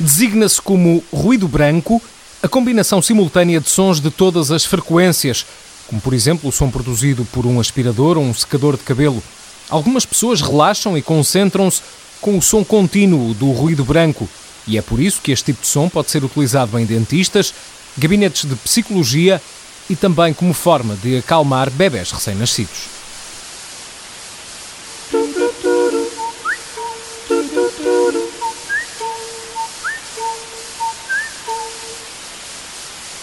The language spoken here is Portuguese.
Designa-se como ruído branco a combinação simultânea de sons de todas as frequências, como por exemplo o som produzido por um aspirador ou um secador de cabelo. Algumas pessoas relaxam e concentram-se com o som contínuo do ruído branco, e é por isso que este tipo de som pode ser utilizado em dentistas, gabinetes de psicologia e também como forma de acalmar bebés recém-nascidos.